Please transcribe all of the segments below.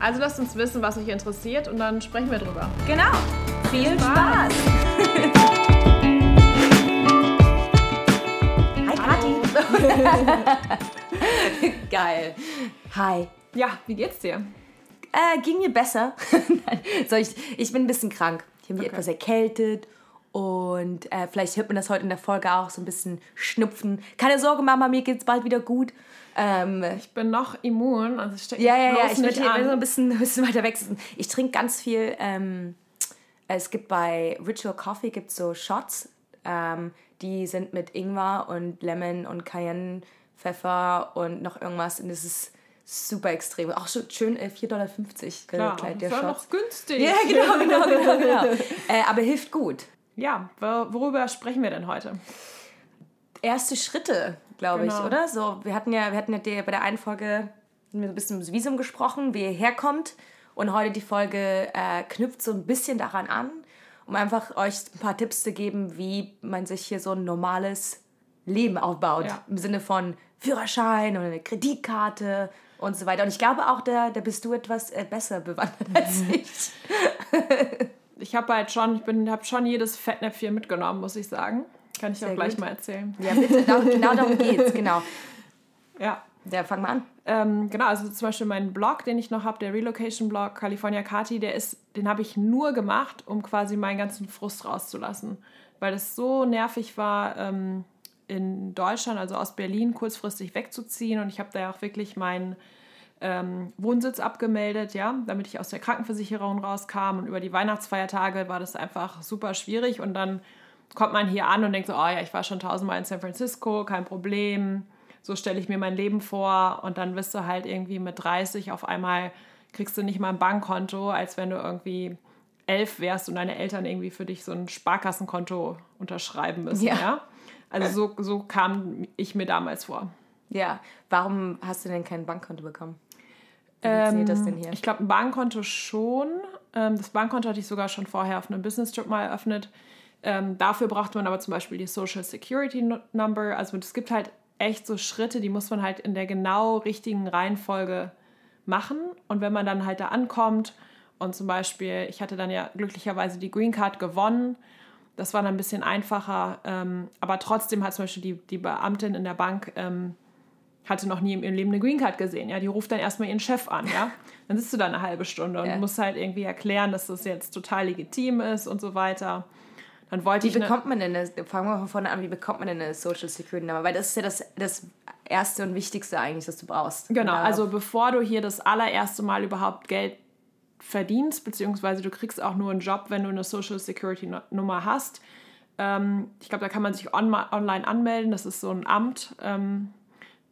Also lasst uns wissen, was euch interessiert und dann sprechen wir drüber. Genau. Viel Spaß. Hi Kathi. Geil. Hi. Ja, wie geht's dir? Äh, ging mir besser. so, ich, ich bin ein bisschen krank. Ich habe mich okay. etwas erkältet und äh, vielleicht hört man das heute in der Folge auch so ein bisschen schnupfen. Keine Sorge, Mama, mir geht's bald wieder gut. Ähm, ich bin noch immun, also ich Ja, ja, ja, ich will so ein bisschen, ein bisschen weiter weg. Ich trinke ganz viel. Ähm, es gibt bei Ritual Coffee gibt so Shots, ähm, die sind mit Ingwer und Lemon und Cayenne, Pfeffer und noch irgendwas. Und das ist super extrem. Auch so schön äh, 4,50 Dollar. Klar, der das war noch günstig. Ja, genau, genau, genau. genau. äh, aber hilft gut. Ja, worüber sprechen wir denn heute? Erste Schritte glaube genau. ich, oder? So, wir hatten ja, wir hatten ja die, bei der einen Folge ein bisschen ums Visum gesprochen, wie ihr herkommt. Und heute die Folge äh, knüpft so ein bisschen daran an, um einfach euch ein paar Tipps zu geben, wie man sich hier so ein normales Leben aufbaut. Ja. Im Sinne von Führerschein oder eine Kreditkarte und so weiter. Und ich glaube auch, da, da bist du etwas äh, besser bewandert als ich. ich habe halt schon, ich habe schon jedes Fettnäpfchen mitgenommen, muss ich sagen. Kann ich Sehr auch gleich gut. mal erzählen. Ja, bitte, genau darum geht's, genau. Ja. Ja, fang mal an. Ähm, genau, also zum Beispiel mein Blog, den ich noch habe, der Relocation-Blog California Kati, der ist, den habe ich nur gemacht, um quasi meinen ganzen Frust rauszulassen. Weil es so nervig war, ähm, in Deutschland, also aus Berlin, kurzfristig wegzuziehen. Und ich habe da ja auch wirklich meinen ähm, Wohnsitz abgemeldet, ja, damit ich aus der Krankenversicherung rauskam. Und über die Weihnachtsfeiertage war das einfach super schwierig. Und dann kommt man hier an und denkt so, oh ja, ich war schon tausendmal in San Francisco, kein Problem. So stelle ich mir mein Leben vor und dann wirst du halt irgendwie mit 30 auf einmal kriegst du nicht mal ein Bankkonto, als wenn du irgendwie elf wärst und deine Eltern irgendwie für dich so ein Sparkassenkonto unterschreiben müssen. Ja. ja? Also so, so kam ich mir damals vor. Ja, warum hast du denn kein Bankkonto bekommen? Wie ähm, das denn hier? Ich glaube, ein Bankkonto schon. Ähm, das Bankkonto hatte ich sogar schon vorher auf einem Business Trip mal eröffnet. Ähm, dafür braucht man aber zum Beispiel die Social Security Number. Also es gibt halt echt so Schritte, die muss man halt in der genau richtigen Reihenfolge machen. Und wenn man dann halt da ankommt und zum Beispiel, ich hatte dann ja glücklicherweise die Green Card gewonnen, das war dann ein bisschen einfacher. Ähm, aber trotzdem hat zum Beispiel die, die Beamtin in der Bank ähm, hatte noch nie in ihrem Leben eine Green Card gesehen. Ja, die ruft dann erstmal ihren Chef an, ja. Dann sitzt du da eine halbe Stunde und ja. musst halt irgendwie erklären, dass das jetzt total legitim ist und so weiter. Dann wollte wie ich bekommt man denn eine, fangen wir von vorne an, wie bekommt man denn eine Social Security Nummer? Weil das ist ja das, das Erste und Wichtigste eigentlich, was du brauchst. Genau, also bevor du hier das allererste Mal überhaupt Geld verdienst, beziehungsweise du kriegst auch nur einen Job, wenn du eine Social Security Nummer hast. Ähm, ich glaube, da kann man sich on online anmelden. Das ist so ein Amt, ähm,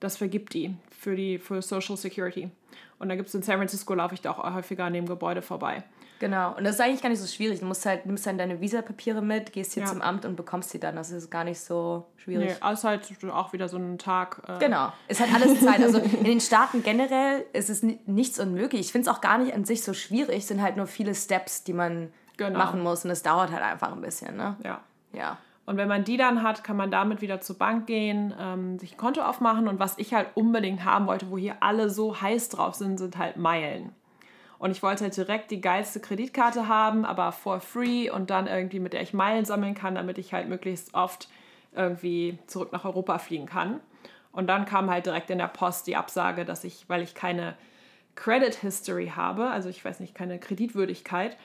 das vergibt die für die für Social Security. Und da gibt es in San Francisco, laufe ich da auch häufiger an dem Gebäude vorbei. Genau, und das ist eigentlich gar nicht so schwierig. Du musst halt, nimmst dann deine Visapapiere mit, gehst hier ja. zum Amt und bekommst sie dann. Das ist gar nicht so schwierig. Nee, also halt auch wieder so ein Tag. Äh genau, es hat alles Zeit. Also in den Staaten generell ist es nichts unmöglich. Ich finde es auch gar nicht an sich so schwierig. Es sind halt nur viele Steps, die man genau. machen muss und es dauert halt einfach ein bisschen. Ne? Ja. Ja. Und wenn man die dann hat, kann man damit wieder zur Bank gehen, ähm, sich ein Konto aufmachen. Und was ich halt unbedingt haben wollte, wo hier alle so heiß drauf sind, sind halt Meilen. Und ich wollte halt direkt die geilste Kreditkarte haben, aber for free und dann irgendwie, mit der ich Meilen sammeln kann, damit ich halt möglichst oft irgendwie zurück nach Europa fliegen kann. Und dann kam halt direkt in der Post die Absage, dass ich, weil ich keine Credit History habe, also ich weiß nicht, keine Kreditwürdigkeit,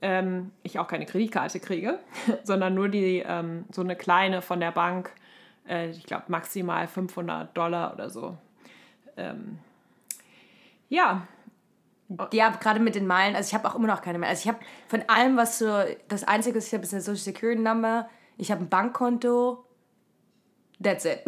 ähm, ich auch keine Kreditkarte kriege, sondern nur die, ähm, so eine kleine von der Bank, äh, ich glaube maximal 500 Dollar oder so. Ähm, ja, ja, gerade mit den Meilen, also ich habe auch immer noch keine mehr. Also ich habe von allem, was so, das Einzige, was ich habe, ist eine Social Security Number, ich habe ein Bankkonto, that's it.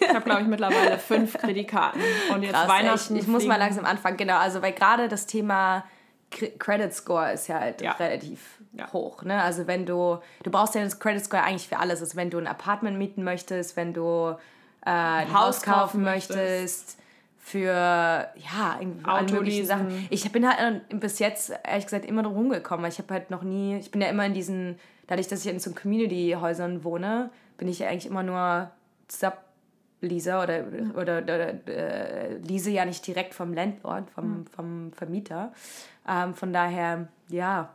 ich habe, glaube ich, mittlerweile fünf Kreditkarten. Und jetzt Krass, Weihnachten. Ich, ich muss mal langsam anfangen, genau. Also, weil gerade das Thema Credit Score ist ja halt ja. relativ ja. hoch. Ne? Also wenn du, du brauchst ja das Credit Score eigentlich für alles. Also wenn du ein Apartment mieten möchtest, wenn du äh, ein Haus, Haus kaufen möchtest, möchtest für ja, alle möglichen Sachen. Ich bin halt bis jetzt ehrlich gesagt immer drum rumgekommen. Ich habe halt noch nie, ich bin ja immer in diesen, dadurch, dass ich in so Community-Häusern wohne, bin ich ja eigentlich immer nur Sub-Leaser oder, oder, oder äh, lease ja nicht direkt vom Landlord, vom, vom Vermieter. Ähm, von daher, ja,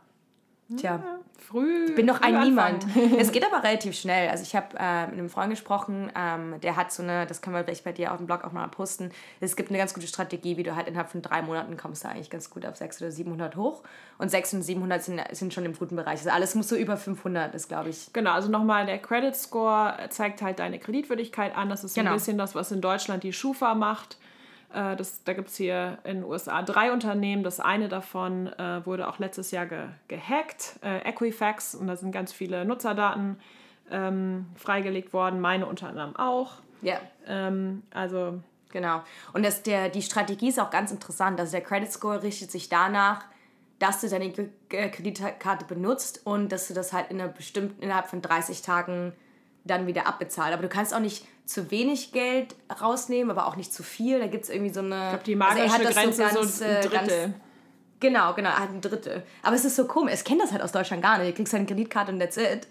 tja. Ja früh. Ich bin doch ein Niemand. es geht aber relativ schnell. Also ich habe äh, mit einem Freund gesprochen, ähm, der hat so eine, das können wir vielleicht bei dir auf dem Blog auch mal posten. Es gibt eine ganz gute Strategie, wie du halt innerhalb von drei Monaten kommst du eigentlich ganz gut auf 600 oder 700 hoch. Und 600 und 700 sind, sind schon im guten Bereich. Also alles muss so über 500 ist, glaube ich. Genau, also nochmal, der Credit Score zeigt halt deine Kreditwürdigkeit an. Das ist genau. ein bisschen das, was in Deutschland die Schufa macht. Äh, das, da gibt es hier in den USA drei Unternehmen. Das eine davon äh, wurde auch letztes Jahr ge gehackt, äh, Equifax, und da sind ganz viele Nutzerdaten ähm, freigelegt worden, meine unter anderem auch. Ja. Ähm, also. Genau. Und das, der, die Strategie ist auch ganz interessant. Also der Credit Score richtet sich danach, dass du deine Kreditkarte benutzt und dass du das halt in einer bestimmten, innerhalb von 30 Tagen dann wieder abbezahlt. Aber du kannst auch nicht zu wenig Geld rausnehmen, aber auch nicht zu viel. Da gibt es irgendwie so eine. Ich glaube, die magische also Grenze so, ganz, so ein Drittel. Ganz, genau, genau, halt ein Drittel. Aber es ist so komisch. Es kennt das halt aus Deutschland gar nicht. Du kriegst halt eine Kreditkarte und that's it.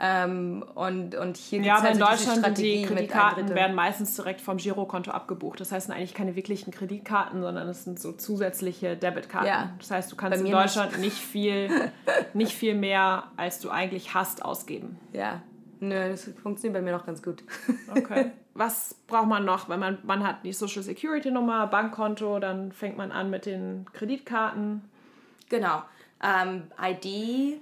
Ähm, und, und hier ja, aber halt in so Deutschland sind die Kreditkarten werden meistens direkt vom Girokonto abgebucht. Das heißt, sind eigentlich keine wirklichen Kreditkarten, sondern es sind so zusätzliche Debitkarten. Ja. Das heißt, du kannst in Deutschland nicht. nicht viel, nicht viel mehr, als du eigentlich hast, ausgeben. Ja, Nö, das funktioniert bei mir noch ganz gut. Okay. Was braucht man noch? Wenn man, man hat die Social Security Nummer, Bankkonto, dann fängt man an mit den Kreditkarten. Genau. Ähm, ID.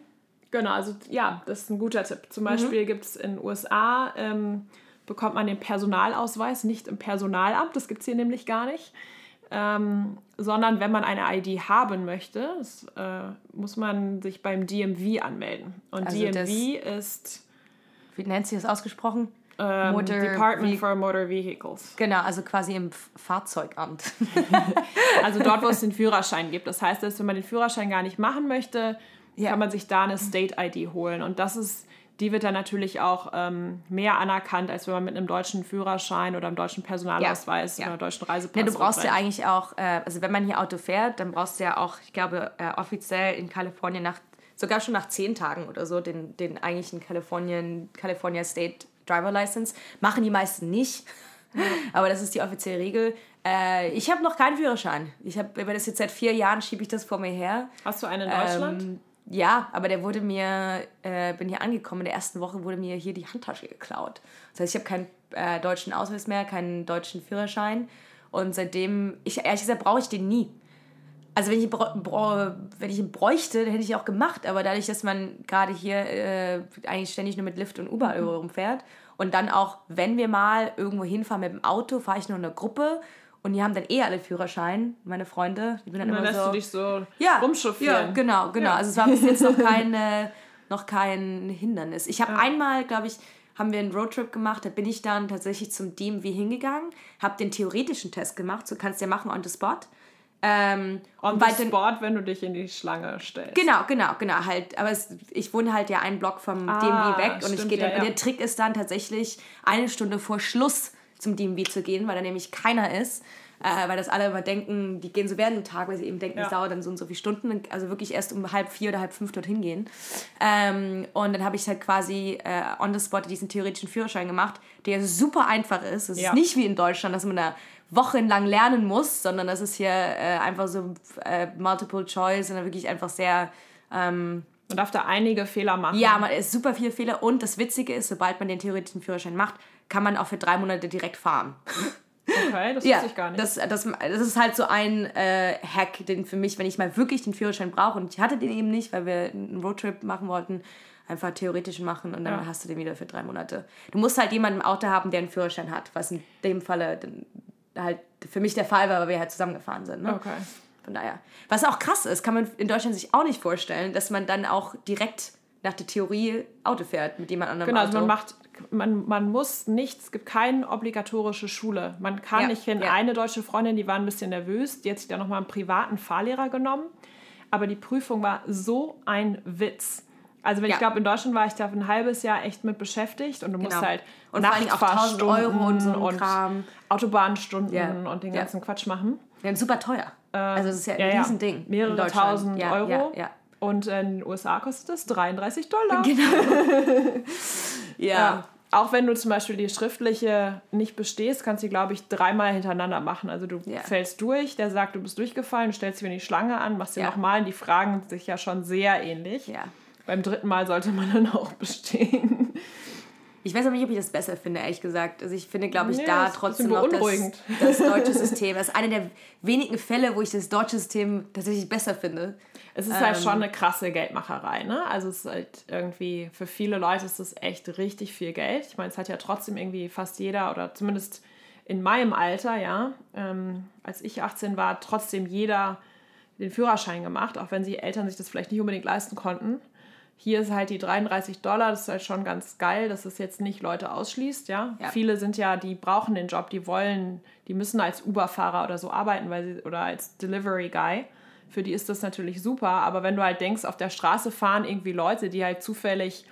Genau, also ja, das ist ein guter Tipp. Zum mhm. Beispiel mhm. gibt es in den USA, ähm, bekommt man den Personalausweis nicht im Personalamt, das gibt es hier nämlich gar nicht. Ähm, sondern wenn man eine ID haben möchte, das, äh, muss man sich beim DMV anmelden. Und also DMV ist wie nennt sie das ausgesprochen? Ähm, Motor Department for Motor Vehicles. Genau, also quasi im Fahrzeugamt. also dort, wo es den Führerschein gibt. Das heißt, dass wenn man den Führerschein gar nicht machen möchte, ja. kann man sich da eine State-ID holen. Und das ist, die wird dann natürlich auch ähm, mehr anerkannt, als wenn man mit einem deutschen Führerschein oder einem deutschen Personalausweis ja. Oder deutschen Reisepass. Ja, du brauchst ja eigentlich auch, äh, also wenn man hier Auto fährt, dann brauchst du ja auch, ich glaube, äh, offiziell in Kalifornien nach sogar schon nach zehn Tagen oder so den, den eigentlichen Kalifornien, California State Driver License. Machen die meisten nicht. Aber das ist die offizielle Regel. Äh, ich habe noch keinen Führerschein. Ich habe, das jetzt seit vier Jahren schiebe ich das vor mir her. Hast du einen in Deutschland? Ähm, ja, aber der wurde mir, äh, bin hier angekommen, in der ersten Woche wurde mir hier die Handtasche geklaut. Das heißt, ich habe keinen äh, deutschen Ausweis mehr, keinen deutschen Führerschein. Und seitdem, ich, ehrlich gesagt, brauche ich den nie also wenn ich, wenn ich ihn bräuchte, dann hätte ich ihn auch gemacht, aber dadurch, dass man gerade hier äh, eigentlich ständig nur mit Lift und Uber mhm. rumfährt und dann auch, wenn wir mal irgendwo hinfahren mit dem Auto, fahre ich nur in einer Gruppe und die haben dann eh alle Führerschein, meine Freunde. Die bin dann, dann immer lässt so, du dich so ja, rumchauffieren. Ja, genau, genau. Ja. Also es war bis jetzt noch kein, äh, noch kein Hindernis. Ich habe ja. einmal, glaube ich, haben wir einen Roadtrip gemacht, da bin ich dann tatsächlich zum DMV hingegangen, habe den theoretischen Test gemacht, so kannst du ja machen on the spot. Ähm, On the spot, wenn du dich in die Schlange stellst. Genau, genau, genau. Halt, aber es, ich wohne halt ja einen Block vom ah, DMV weg und ich gehe dann. Ja, ja. Der Trick ist dann tatsächlich eine Stunde vor Schluss zum DMV zu gehen, weil da nämlich keiner ist. Äh, weil das alle immer denken, die gehen so während dem Tag, weil sie eben denken, es dauert dann so und so viele Stunden. Also wirklich erst um halb vier oder halb fünf dorthin gehen. Ähm, und dann habe ich halt quasi äh, on the spot diesen theoretischen Führerschein gemacht, der super einfach ist. Es ist nicht wie in Deutschland, dass man da wochenlang lernen muss, sondern das ist hier äh, einfach so äh, Multiple Choice und wirklich einfach sehr. Ähm, man darf da einige Fehler machen. Ja, man ist super viele Fehler und das Witzige ist, sobald man den theoretischen Führerschein macht, kann man auch für drei Monate direkt fahren. Okay, das ja, wusste ich gar nicht. Das, das, das ist halt so ein äh, Hack, den für mich, wenn ich mal wirklich den Führerschein brauche und ich hatte den eben nicht, weil wir einen Roadtrip machen wollten, einfach theoretisch machen und dann ja. hast du den wieder für drei Monate. Du musst halt jemanden im Auto haben, der einen Führerschein hat, was in dem Falle halt für mich der Fall war, weil wir halt zusammengefahren sind. Ne? Okay. Von daher. Was auch krass ist, kann man in Deutschland sich auch nicht vorstellen, dass man dann auch direkt nach der Theorie Auto fährt mit jemand anderem genau, Auto. Genau, also man macht, man, man muss nichts, es gibt keine obligatorische Schule. Man kann, ja, ich kenne ja. eine deutsche Freundin, die war ein bisschen nervös, die hat sich da nochmal einen privaten Fahrlehrer genommen. Aber die Prüfung war so ein Witz. Also wenn Ja. ich glaube, in Deutschland war ich da ein halbes Jahr echt mit beschäftigt und du musst Genau. halt Und vor Dingen auch 1000 Euro und so ein Kram. Autobahnstunden Ja. und den Ja. ganzen Quatsch machen. Ja, und super teuer. also es ist ja ein Ja, ja. Riesending. in Mehrere tausend ja, Euro. Ja, ja. Und in den USA kostet es 33 Dollar. Genau. ja. Ja. Auch wenn du zum Beispiel die schriftliche nicht bestehst, kannst du die, glaube ich, dreimal hintereinander machen. Also du Ja. fällst durch, der sagt, du bist durchgefallen, du stellst dir die Schlange an, machst dir Ja. nochmal. Die fragen sich ja schon sehr ähnlich. ja. Beim dritten Mal sollte man dann auch bestehen. Ich weiß aber nicht, ob ich das besser finde, ehrlich gesagt. Also ich finde, glaube ich, Nee, da trotzdem noch das, das deutsche System. Das ist eine der wenigen Fälle, wo ich das deutsche System tatsächlich besser finde. Es ist halt Ähm. schon eine krasse Geldmacherei, ne? Also es ist halt irgendwie, für viele Leute ist das echt richtig viel Geld. Ich meine, es hat ja trotzdem irgendwie fast jeder oder zumindest in meinem Alter, ja, ähm, als ich 18 war, trotzdem jeder den Führerschein gemacht, auch wenn die Eltern sich das vielleicht nicht unbedingt leisten konnten. Hier ist halt die 33 Dollar, das ist halt schon ganz geil, dass es jetzt nicht Leute ausschließt, ja. Ja. Viele sind ja, die brauchen den Job, die wollen, die müssen als Uber-Fahrer oder so arbeiten, weil sie, oder als Delivery-Guy. Für die ist das natürlich super, aber wenn du halt denkst, auf der Straße fahren irgendwie Leute, die halt zufällig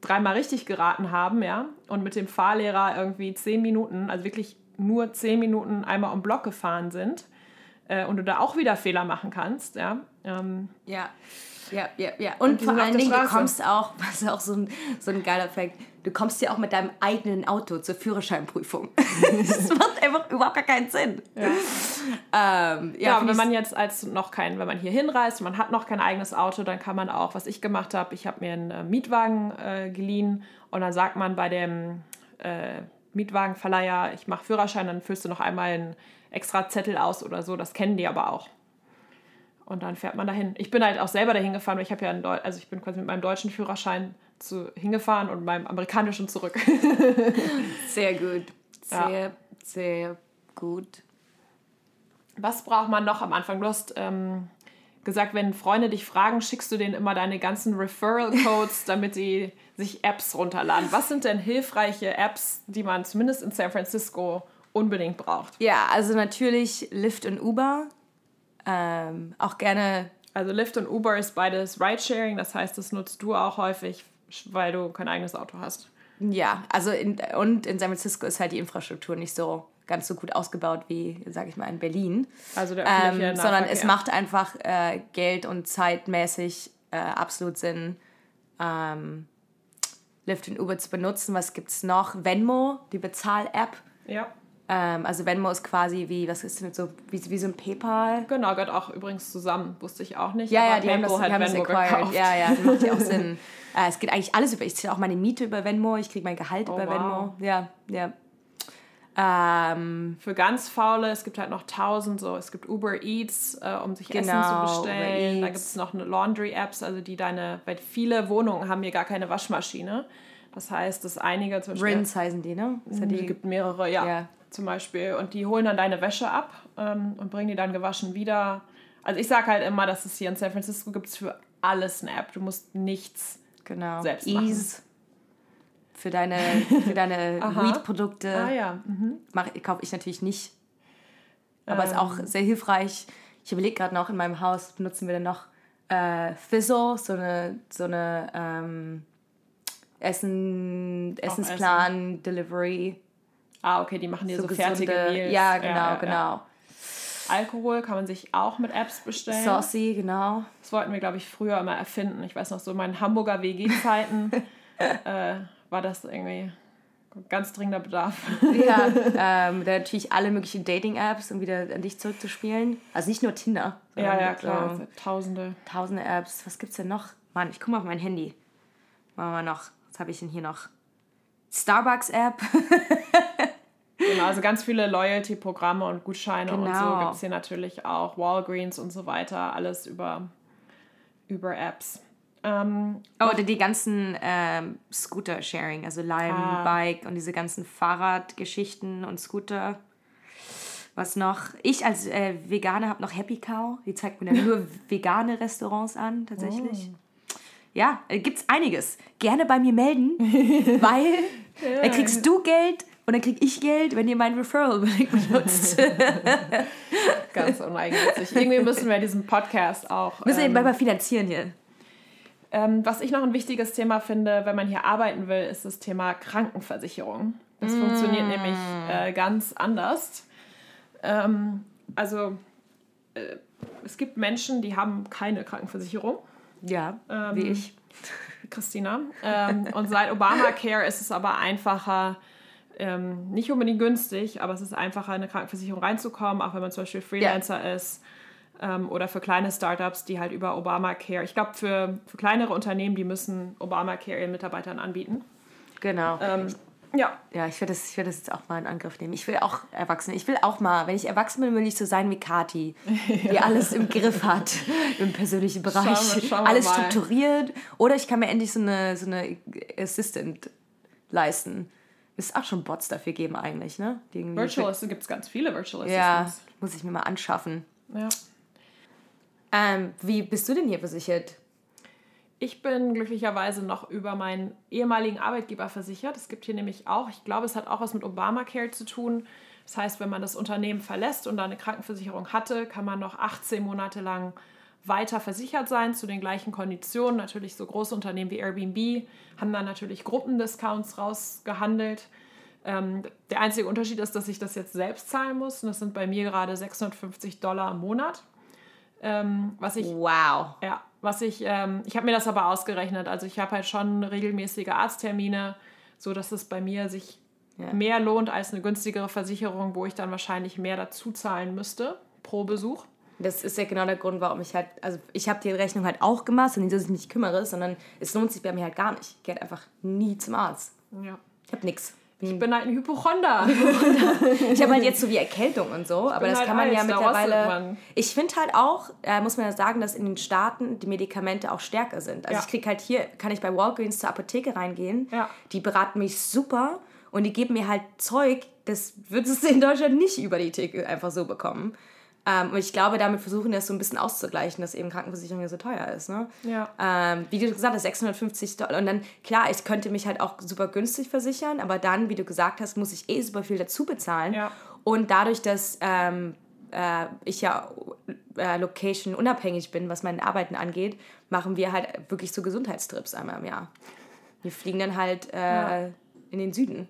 dreimal richtig geraten haben, ja, und mit dem Fahrlehrer irgendwie zehn Minuten, also wirklich nur zehn Minuten einmal um Block gefahren sind äh, und du da auch wieder Fehler machen kannst, ja. Ähm, Ja. Ja, ja, ja. Und, die vor allen Dingen, du Straße. kommst auch, was ist auch so ein, so ein geiler Fact, du kommst ja auch mit deinem eigenen Auto zur Führerscheinprüfung. das macht einfach überhaupt gar keinen Sinn. Ja, ähm, ja, Ja, find wenn man jetzt als noch kein, wenn man hier hinreist und man hat noch kein eigenes Auto, dann kann man auch, was ich gemacht habe, ich habe mir einen äh, Mietwagen äh, geliehen und dann sagt man bei dem äh, Mietwagenverleiher, ich mache Führerschein, dann füllst du noch einmal einen extra Zettel aus oder so, das kennen die aber auch. Und dann fährt man dahin. Ich bin halt auch selber dahin gefahren, weil ich habe ja einen Deu also ich bin quasi mit meinem deutschen Führerschein zu, hingefahren und meinem amerikanischen zurück. sehr gut. Ja. Sehr, sehr gut. Was braucht man noch am Anfang? Du hast ähm, gesagt, wenn Freunde dich fragen, schickst du denen immer deine ganzen Referral-Codes, damit die sich Apps runterladen. Was sind denn hilfreiche Apps, die man zumindest in San Francisco unbedingt braucht? Ja, also natürlich Lyft und Uber. Ähm, auch gerne Also Lyft und Uber ist beides Ridesharing, das heißt, das nutzt du auch häufig, weil du kein eigenes Auto hast. Ja, also in, und in San Francisco ist halt die Infrastruktur nicht so ganz so gut ausgebaut wie, sage ich mal, in Berlin. Also der öffentliche Ähm, sondern es macht einfach äh, Geld und zeitmäßig äh, absolut Sinn, ähm, Lyft und Uber zu benutzen. Was gibt's noch? Venmo, die Bezahl-App. Ja, Ähm, also Venmo ist quasi wie, was ist denn so, wie, wie so ein PayPal. genau, gehört auch übrigens zusammen, wusste ich auch nicht. Ja, ja, die haben das, die hat haben das Venmo acquired. gekauft. Ja, ja, das macht ja auch Sinn. Äh, es geht eigentlich alles über, ich zahle auch meine Miete über Venmo, ich kriege mein Gehalt Oh, über wow. Venmo. Ja, ja. Ähm, Für ganz faule, es gibt halt noch tausend so, es gibt Uber Eats, äh, um sich Essen Genau, zu bestellen. Uber Da gibt es noch eine Laundry-Apps, also die deine, weil viele Wohnungen haben hier gar keine Waschmaschine. Das heißt, dass einige zum Beispiel. Rins heißen die, ne? Ja Es gibt mehrere, ja, Ja. Zum Beispiel. Und die holen dann deine Wäsche ab ähm, und bringen die dann gewaschen wieder. Also ich sage halt immer, dass es hier in San Francisco gibt es für alles eine App. Du musst nichts. genau. selbst machen. Ease. Für deine, für deine. Weed-Produkte Ah ja. Mhm. kaufe ich natürlich nicht. Aber ist Ähm. auch sehr hilfreich. Ich überlege gerade noch, in meinem Haus benutzen wir dann noch äh, Fizzle, so eine, so eine ähm, Essen, Essensplan, Delivery. Ah, okay, die machen dir so, So fertige Meals. ja, genau, genau. Alkohol kann man sich auch mit Apps bestellen. Saucy, genau. Das wollten wir, glaube ich, früher immer erfinden. Ich weiß noch, so in meinen Hamburger WG-Zeiten äh, war das irgendwie ganz dringender Bedarf. Ja, ähm, natürlich alle möglichen Dating-Apps, um wieder an dich zurückzuspielen. Also nicht nur Tinder. ja, ja, klar. So Tausende. tausende Apps. Was gibt's denn noch? Mann, ich gucke mal auf mein Handy. Machen wir noch. Was habe ich denn hier noch? Starbucks-App. Genau, also ganz viele Loyalty-Programme und Gutscheine und so Genau. gibt es hier natürlich auch. Walgreens und so weiter. Alles über, über Apps. Ähm, Oh, oder die ganzen ähm, Scooter-Sharing, also Lime, Ah. Bike und diese ganzen Fahrradgeschichten und Scooter. Was noch? Ich als äh, Veganer habe noch Happy Cow. Die zeigt mir dann nur vegane Restaurants an, tatsächlich. Ja, äh, gibt's einiges. Gerne bei mir melden, weil dann kriegst du Geld und dann kriege ich Geld, wenn ihr meinen Referral-Link benutzt. Ganz uneigennützig. Irgendwie müssen wir diesen Podcast auch. Müssen ähm, wir mal finanzieren hier. Ähm, was ich noch ein wichtiges Thema finde, wenn man hier arbeiten will, ist das Thema Krankenversicherung. Das mm. funktioniert nämlich äh, ganz anders. Ähm, also äh, es gibt Menschen, die haben keine Krankenversicherung. Ja, ähm, wie ich. Christina. Ähm, und seit Obamacare ist es aber einfacher, ähm, nicht unbedingt günstig, aber es ist einfacher, in eine Krankenversicherung reinzukommen, auch wenn man zum Beispiel Freelancer ja. ist ähm, oder für kleine Startups, die halt über Obamacare, ich glaube, für, für kleinere Unternehmen, die müssen Obamacare ihren Mitarbeitern anbieten. Genau. Ähm, ja. Ja, ich werde das, ich das jetzt auch mal in Angriff nehmen. Ich will auch Erwachsene. Ich will auch mal, wenn ich erwachsen bin, will ich so sein wie Kati, ja. die alles im Griff hat im persönlichen Bereich. Schauen wir, schauen alles strukturiert. Oder ich kann mir endlich so eine, so eine Assistant leisten. Es auch schon Bots dafür geben eigentlich, ne? Virtual Assistant gibt es ganz viele Virtual Assistants. Ja, muss ich mir mal anschaffen. Ja. Ähm, wie bist du denn hier versichert? Ich bin glücklicherweise noch über meinen ehemaligen Arbeitgeber versichert. Es gibt hier nämlich auch, ich glaube, es hat auch was mit Obamacare zu tun. Das heißt, wenn man das Unternehmen verlässt und da eine Krankenversicherung hatte, kann man noch 18 Monate lang weiter versichert sein zu den gleichen Konditionen. Natürlich so große Unternehmen wie Airbnb haben dann natürlich Gruppendiscounts rausgehandelt. Ähm, der einzige Unterschied ist, dass ich das jetzt selbst zahlen muss. Und das sind bei mir gerade 650 Dollar im Monat. Ähm, was ich, wow. Ja, was ich, ähm, ich habe mir das aber ausgerechnet. Also ich habe halt schon regelmäßige Arzttermine, so dass es bei mir sich ja. mehr lohnt als eine günstigere Versicherung, wo ich dann wahrscheinlich mehr dazu zahlen müsste pro Besuch. Das ist ja genau der Grund, warum ich halt, also ich habe die Rechnung halt auch gemacht und nicht, dass ich mich nicht kümmere, sondern es lohnt sich bei mir halt gar nicht. Ich gehe halt einfach nie zum Arzt. Ja. Ich habe nichts. Ich bin halt ein Hypochonder. ich habe halt jetzt so wie Erkältung und so, aber das halt kann man ja mittlerweile. Ich finde halt auch, äh, muss man ja sagen, dass in den Staaten die Medikamente auch stärker sind. Also ja. ich kriege halt hier, kann ich bei Walgreens zur Apotheke reingehen. Ja. Die beraten mich super und die geben mir halt Zeug, das würdest du in Deutschland nicht über die Theke einfach so bekommen. Ähm, und ich glaube, damit versuchen wir es so ein bisschen auszugleichen, dass eben Krankenversicherung ja so teuer ist. Ne? Ja. Ähm, wie du gesagt hast, 650 Dollar. Und dann, klar, ich könnte mich halt auch super günstig versichern, aber dann, wie du gesagt hast, muss ich eh super viel dazu bezahlen. Ja. Und dadurch, dass ähm, äh, ich ja äh, location unabhängig bin, was meine Arbeiten angeht, machen wir halt wirklich so Gesundheitstrips einmal im Jahr. Wir fliegen dann halt äh, ja. in den Süden,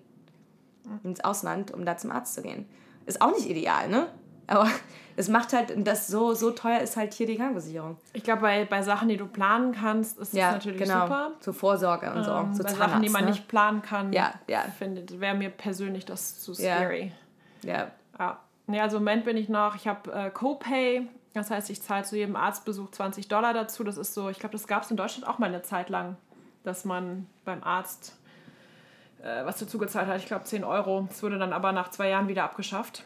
ins Ausland, um da zum Arzt zu gehen. Ist auch nicht ideal, ne? Aber es macht halt, das so, so teuer ist halt hier die Krankenversicherung. Ich glaube, bei, bei Sachen, die du planen kannst, ist ja, das natürlich genau. super. Zur Vorsorge und so. Ähm, so bei Zahnarzt, Sachen, die man ne? nicht planen kann, ja, ja. finde wäre mir persönlich das zu scary. Ja. ja. ja. also im Moment bin ich noch, ich habe äh, Copay, das heißt, ich zahle zu jedem Arztbesuch 20 Dollar dazu. Das ist so, ich glaube, das gab es in Deutschland auch mal eine Zeit lang, dass man beim Arzt äh, was dazu gezahlt hat. Ich glaube 10 Euro. Das wurde dann aber nach zwei Jahren wieder abgeschafft.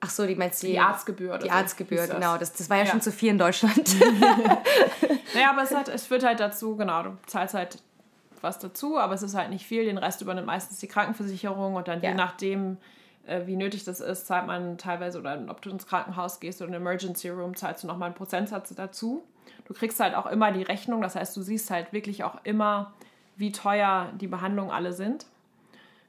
Ach so, die meinst du? Die Arztgebühr. Die so Arztgebühr, genau. Das, das war ja, ja, schon zu viel in Deutschland. naja, aber es, hat, es führt halt dazu, genau, du zahlst halt was dazu, aber es ist halt nicht viel. Den Rest übernimmt meistens die Krankenversicherung und dann ja. je nachdem, äh, wie nötig das ist, zahlt man teilweise, oder ob du ins Krankenhaus gehst oder in Emergency Room, zahlst du nochmal einen Prozentsatz dazu. Du kriegst halt auch immer die Rechnung, das heißt, du siehst halt wirklich auch immer, wie teuer die Behandlungen alle sind.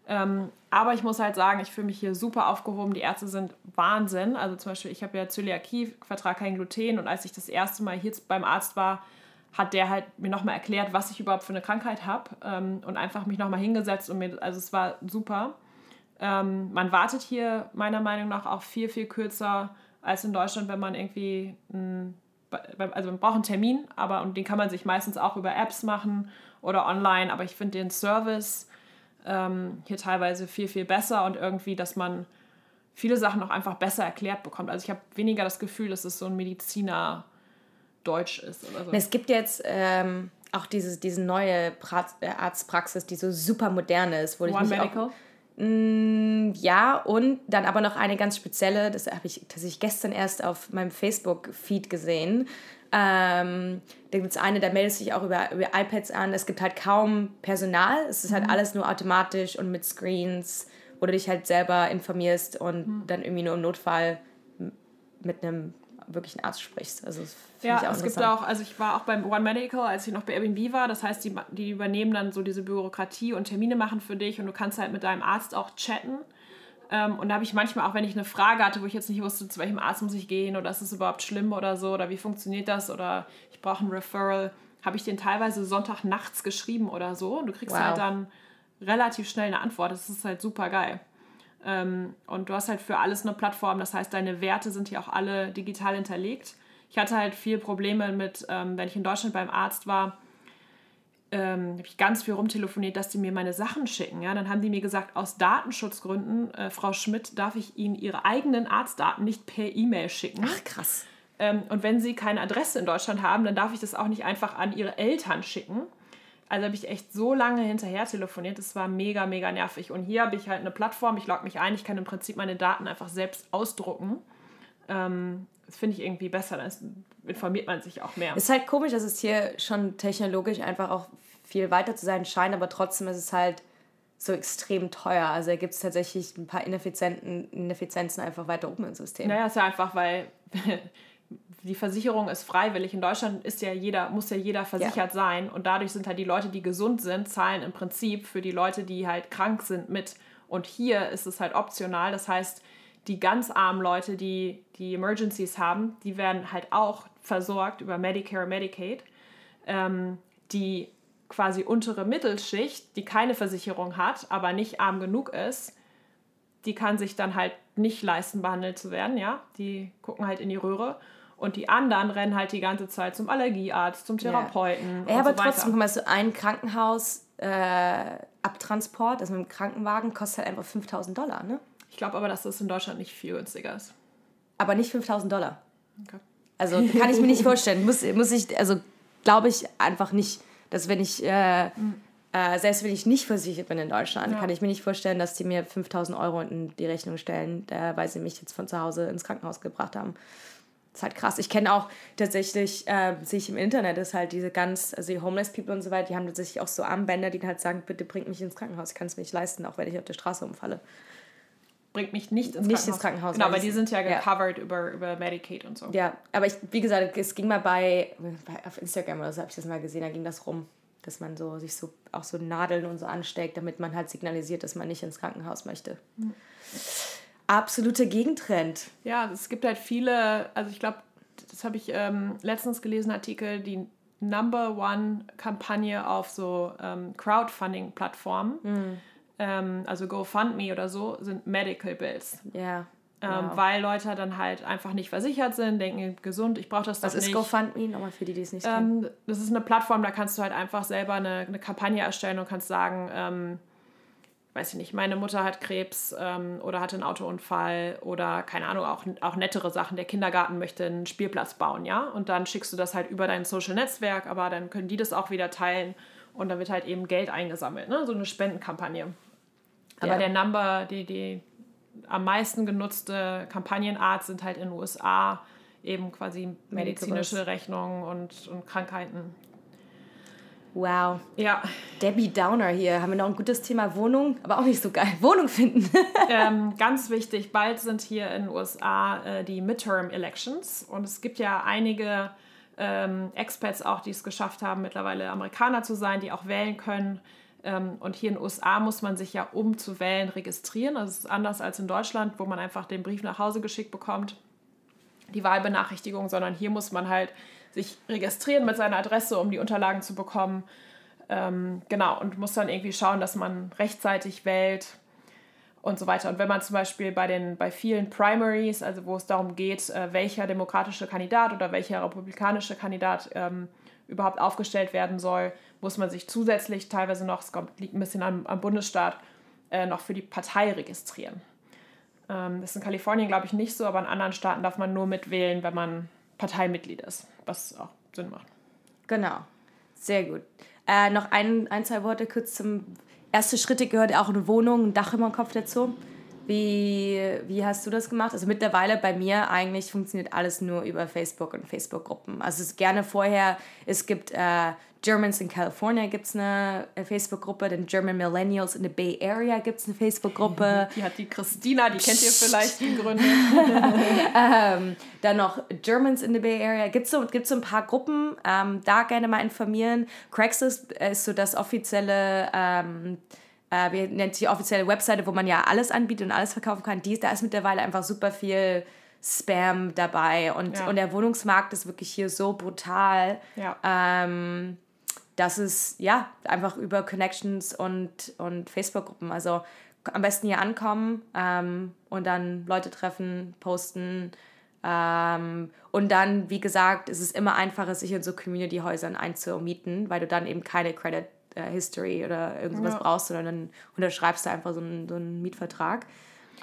Ähm, aber ich muss halt sagen, ich fühle mich hier super aufgehoben. Die Ärzte sind Wahnsinn. Also zum Beispiel, ich habe ja Zöliakie, vertrage kein Gluten. Und als ich das erste Mal hier beim Arzt war, hat der halt mir nochmal erklärt, was ich überhaupt für eine Krankheit habe. Ähm, und einfach mich nochmal hingesetzt und mir, also es war super. Ähm, man wartet hier meiner Meinung nach auch viel, viel kürzer als in Deutschland, wenn man irgendwie, ein, also man braucht einen Termin, aber und den kann man sich meistens auch über Apps machen oder online. Aber ich finde den Service ähm, hier teilweise viel, viel besser und irgendwie, dass man viele Sachen auch einfach besser erklärt bekommt. Also ich habe weniger das Gefühl, dass es so ein Mediziner Deutsch ist oder so. Es gibt jetzt ähm, auch diese, diese neue pra äh, Arztpraxis, die so super modern ist. Wo One ich Medical? Auch, ja, und dann aber noch eine ganz spezielle, das habe ich tatsächlich gestern erst auf meinem Facebook-Feed gesehen. Ähm, da gibt es eine, da meldet sich auch über, über iPads an. Es gibt halt kaum Personal. Es ist halt mhm. alles nur automatisch und mit Screens, wo du dich halt selber informierst und mhm. dann irgendwie nur im Notfall mit einem wirklich einen Arzt sprichst. Also ja, es gibt auch, also ich war auch beim One Medical, als ich noch bei Airbnb war. Das heißt, die, die übernehmen dann so diese Bürokratie und Termine machen für dich und du kannst halt mit deinem Arzt auch chatten. Ähm, und da habe ich manchmal auch, wenn ich eine Frage hatte, wo ich jetzt nicht wusste, zu welchem Arzt muss ich gehen oder ist es überhaupt schlimm oder so oder wie funktioniert das oder ich brauche ein Referral, habe ich den teilweise Sonntag nachts geschrieben oder so. Und du kriegst wow. halt dann relativ schnell eine Antwort. Das ist halt super geil. Ähm, und du hast halt für alles eine Plattform. Das heißt, deine Werte sind hier auch alle digital hinterlegt. Ich hatte halt viel Probleme mit, ähm, wenn ich in Deutschland beim Arzt war, ähm, habe ich ganz viel rumtelefoniert, dass die mir meine Sachen schicken. Ja? Dann haben die mir gesagt, aus Datenschutzgründen, äh, Frau Schmidt, darf ich Ihnen Ihre eigenen Arztdaten nicht per E-Mail schicken. Ach, krass. Ähm, und wenn Sie keine Adresse in Deutschland haben, dann darf ich das auch nicht einfach an Ihre Eltern schicken. Also habe ich echt so lange hinterher telefoniert. Das war mega, mega nervig. Und hier habe ich halt eine Plattform. Ich logge mich ein. Ich kann im Prinzip meine Daten einfach selbst ausdrucken. Ähm, das finde ich irgendwie besser. Dann informiert man sich auch mehr. Ist halt komisch, dass es hier schon technologisch einfach auch viel weiter zu sein scheint, aber trotzdem ist es halt so extrem teuer. Also da gibt es tatsächlich ein paar Ineffizienzen einfach weiter oben im System. Naja, ist ja einfach, weil die Versicherung ist freiwillig. In Deutschland ist ja jeder, muss ja jeder versichert ja. sein. Und dadurch sind halt die Leute, die gesund sind, zahlen im Prinzip für die Leute, die halt krank sind, mit. Und hier ist es halt optional. Das heißt, die ganz armen Leute, die die Emergencies haben, die werden halt auch versorgt über Medicare, Medicaid. Ähm, die quasi untere Mittelschicht, die keine Versicherung hat, aber nicht arm genug ist, die kann sich dann halt nicht leisten, behandelt zu werden, ja. Die gucken halt in die Röhre. Und die anderen rennen halt die ganze Zeit zum Allergiearzt, zum Therapeuten. Ja, ja aber so trotzdem, guck mal, so ein Krankenhaus äh, Abtransport, also mit dem Krankenwagen, kostet halt einfach 5000 Dollar, ne? Ich glaube aber, dass das in Deutschland nicht viel günstiger ist. Aber nicht 5000 Dollar. Okay. Also kann ich mir nicht vorstellen. Muss, muss ich, also glaube ich einfach nicht, dass wenn ich, äh, mhm. äh, selbst wenn ich nicht versichert bin in Deutschland, ja. kann ich mir nicht vorstellen, dass die mir 5000 Euro in die Rechnung stellen, äh, weil sie mich jetzt von zu Hause ins Krankenhaus gebracht haben. Das ist halt krass. Ich kenne auch tatsächlich, äh, sehe ich im Internet, ist halt diese ganz, also die Homeless People und so weiter, die haben tatsächlich auch so Armbänder, die halt sagen, bitte bringt mich ins Krankenhaus, ich kann es mir nicht leisten, auch wenn ich auf der Straße umfalle. Bringt mich nicht ins nicht Krankenhaus. Ins Krankenhaus genau, aber die sind ja gecovert ja. Über, über Medicaid und so. Ja, aber ich, wie gesagt, es ging mal bei, bei auf Instagram oder so habe ich das mal gesehen, da ging das rum, dass man so sich so auch so Nadeln und so ansteckt, damit man halt signalisiert, dass man nicht ins Krankenhaus möchte. Mhm absoluter Gegentrend. Ja, es gibt halt viele, also ich glaube, das habe ich ähm, letztens gelesen, Artikel, die Number One Kampagne auf so ähm, Crowdfunding-Plattformen, mhm. ähm, also GoFundMe oder so, sind Medical Bills. Ja. Ähm, wow. Weil Leute dann halt einfach nicht versichert sind, denken, gesund, ich brauche das Was doch nicht. Was ist GoFundMe? Nochmal für die, die es nicht kennen. Ähm, das ist eine Plattform, da kannst du halt einfach selber eine, eine Kampagne erstellen und kannst sagen, ähm, weiß ich nicht, meine Mutter hat Krebs ähm, oder hatte einen Autounfall oder keine Ahnung, auch, auch nettere Sachen. Der Kindergarten möchte einen Spielplatz bauen, ja? Und dann schickst du das halt über dein Social Netzwerk, aber dann können die das auch wieder teilen und dann wird halt eben Geld eingesammelt, ne? So eine Spendenkampagne. Aber ja. der Number, die, die am meisten genutzte Kampagnenart sind halt in den USA eben quasi medizinische Rechnungen und, und Krankheiten. Wow. Ja. Debbie Downer hier. Haben wir noch ein gutes Thema Wohnung, aber auch nicht so geil. Wohnung finden. ähm, ganz wichtig, bald sind hier in den USA äh, die Midterm Elections und es gibt ja einige ähm, Expats auch, die es geschafft haben, mittlerweile Amerikaner zu sein, die auch wählen können. Ähm, und hier in den USA muss man sich ja, um zu wählen, registrieren. Also es ist anders als in Deutschland, wo man einfach den Brief nach Hause geschickt bekommt, die Wahlbenachrichtigung, sondern hier muss man halt sich registrieren mit seiner Adresse, um die Unterlagen zu bekommen. Ähm, genau, und muss dann irgendwie schauen, dass man rechtzeitig wählt und so weiter. Und wenn man zum Beispiel bei, den, bei vielen Primaries, also wo es darum geht, äh, welcher demokratische Kandidat oder welcher republikanische Kandidat ähm, überhaupt aufgestellt werden soll, muss man sich zusätzlich teilweise noch, es kommt, liegt ein bisschen am, am Bundesstaat, äh, noch für die Partei registrieren. Ähm, das ist in Kalifornien, glaube ich, nicht so, aber in anderen Staaten darf man nur mitwählen, wenn man Parteimitglied ist, was auch Sinn macht. Genau, sehr gut. Äh, noch ein, ein, zwei Worte kurz zum erste Schritte gehört auch eine Wohnung, ein Dach über dem Kopf dazu. Wie, wie hast du das gemacht? Also mittlerweile bei mir eigentlich funktioniert alles nur über Facebook und Facebook-Gruppen. Also es ist gerne vorher, es gibt äh, Germans in California gibt es eine Facebook-Gruppe, den German Millennials in the Bay Area gibt es eine Facebook-Gruppe. Die hat die Christina, die kennt ihr vielleicht gegründet. ähm, dann noch Germans in the Bay Area. Gibt es so, gibt's so ein paar Gruppen, ähm, da gerne mal informieren. Craigslist ist so das offizielle... Ähm, äh, wie nennt sich die offizielle Webseite, wo man ja alles anbietet und alles verkaufen kann, die, da ist mittlerweile einfach super viel Spam dabei und, ja. und der Wohnungsmarkt ist wirklich hier so brutal, ja. ähm, dass es ja einfach über Connections und, und Facebook-Gruppen, also am besten hier ankommen ähm, und dann Leute treffen, posten. Ähm, und dann, wie gesagt, ist es immer einfacher, sich in so Community-Häusern einzumieten, weil du dann eben keine Credit äh, History oder irgendwas ja. brauchst, sondern dann unterschreibst du einfach so einen, so einen Mietvertrag.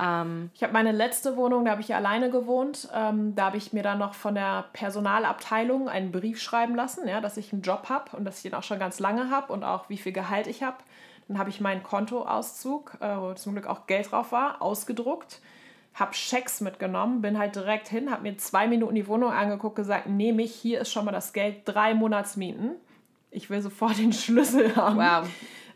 Ähm, ich habe meine letzte Wohnung, da habe ich alleine gewohnt. Ähm, da habe ich mir dann noch von der Personalabteilung einen Brief schreiben lassen, ja, dass ich einen Job habe und dass ich den auch schon ganz lange habe und auch wie viel Gehalt ich habe. Dann habe ich meinen Kontoauszug, äh, wo zum Glück auch Geld drauf war, ausgedruckt habe Schecks mitgenommen, bin halt direkt hin, habe mir zwei Minuten die Wohnung angeguckt, gesagt, nehme ich, hier ist schon mal das Geld, drei Monatsmieten ich will sofort den Schlüssel haben. Wow.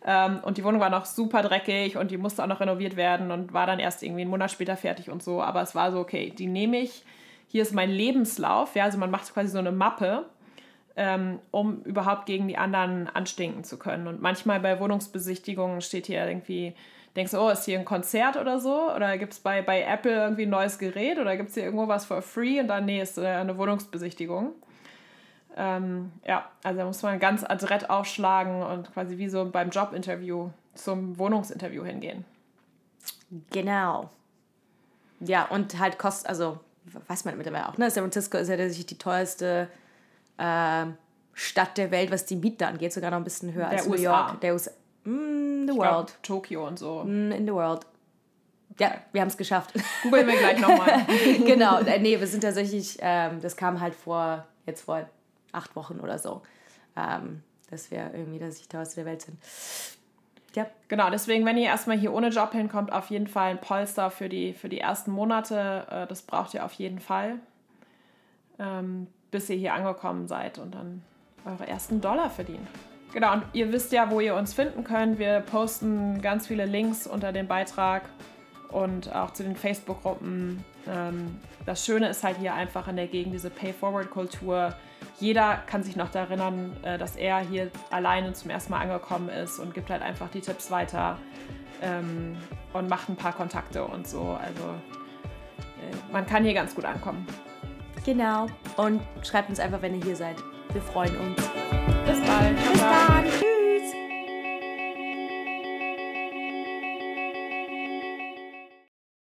Ähm, und die Wohnung war noch super dreckig und die musste auch noch renoviert werden und war dann erst irgendwie einen Monat später fertig und so. Aber es war so, okay, die nehme ich. Hier ist mein Lebenslauf. Ja, also man macht quasi so eine Mappe, ähm, um überhaupt gegen die anderen anstinken zu können. Und manchmal bei Wohnungsbesichtigungen steht hier irgendwie, denkst du, oh, ist hier ein Konzert oder so? Oder gibt es bei, bei Apple irgendwie ein neues Gerät? Oder gibt es hier irgendwo was for free? Und dann, nee, ist äh, eine Wohnungsbesichtigung. Ähm, ja, also da muss man ganz adrett aufschlagen und quasi wie so beim Jobinterview zum Wohnungsinterview hingehen. Genau. Ja, und halt kostet, also weiß man mittlerweile auch, ne? San Francisco ist ja tatsächlich die teuerste äh, Stadt der Welt, was die Miete angeht, sogar noch ein bisschen höher der als USA. New York. Der USA. Mm, the ich world. Glaub, Tokio und so. Mm, in the world. Ja, wir haben es geschafft. Googeln wir gleich nochmal. genau, äh, nee, wir sind tatsächlich, ähm, das kam halt vor, jetzt vor acht Wochen oder so, ähm, dass wir irgendwie das teuerste der Welt sind. Ja. Genau, deswegen, wenn ihr erstmal hier ohne Job hinkommt, auf jeden Fall ein Polster für die, für die ersten Monate. Äh, das braucht ihr auf jeden Fall, ähm, bis ihr hier angekommen seid und dann eure ersten Dollar verdient. Genau, und ihr wisst ja, wo ihr uns finden könnt. Wir posten ganz viele Links unter dem Beitrag und auch zu den Facebook-Gruppen. Ähm, das Schöne ist halt hier einfach in der Gegend diese Pay-Forward-Kultur jeder kann sich noch daran erinnern, äh, dass er hier alleine zum ersten Mal angekommen ist und gibt halt einfach die Tipps weiter ähm, und macht ein paar Kontakte und so. Also äh, man kann hier ganz gut ankommen. Genau. Und schreibt uns einfach, wenn ihr hier seid. Wir freuen uns. Bis bald. Bis bald.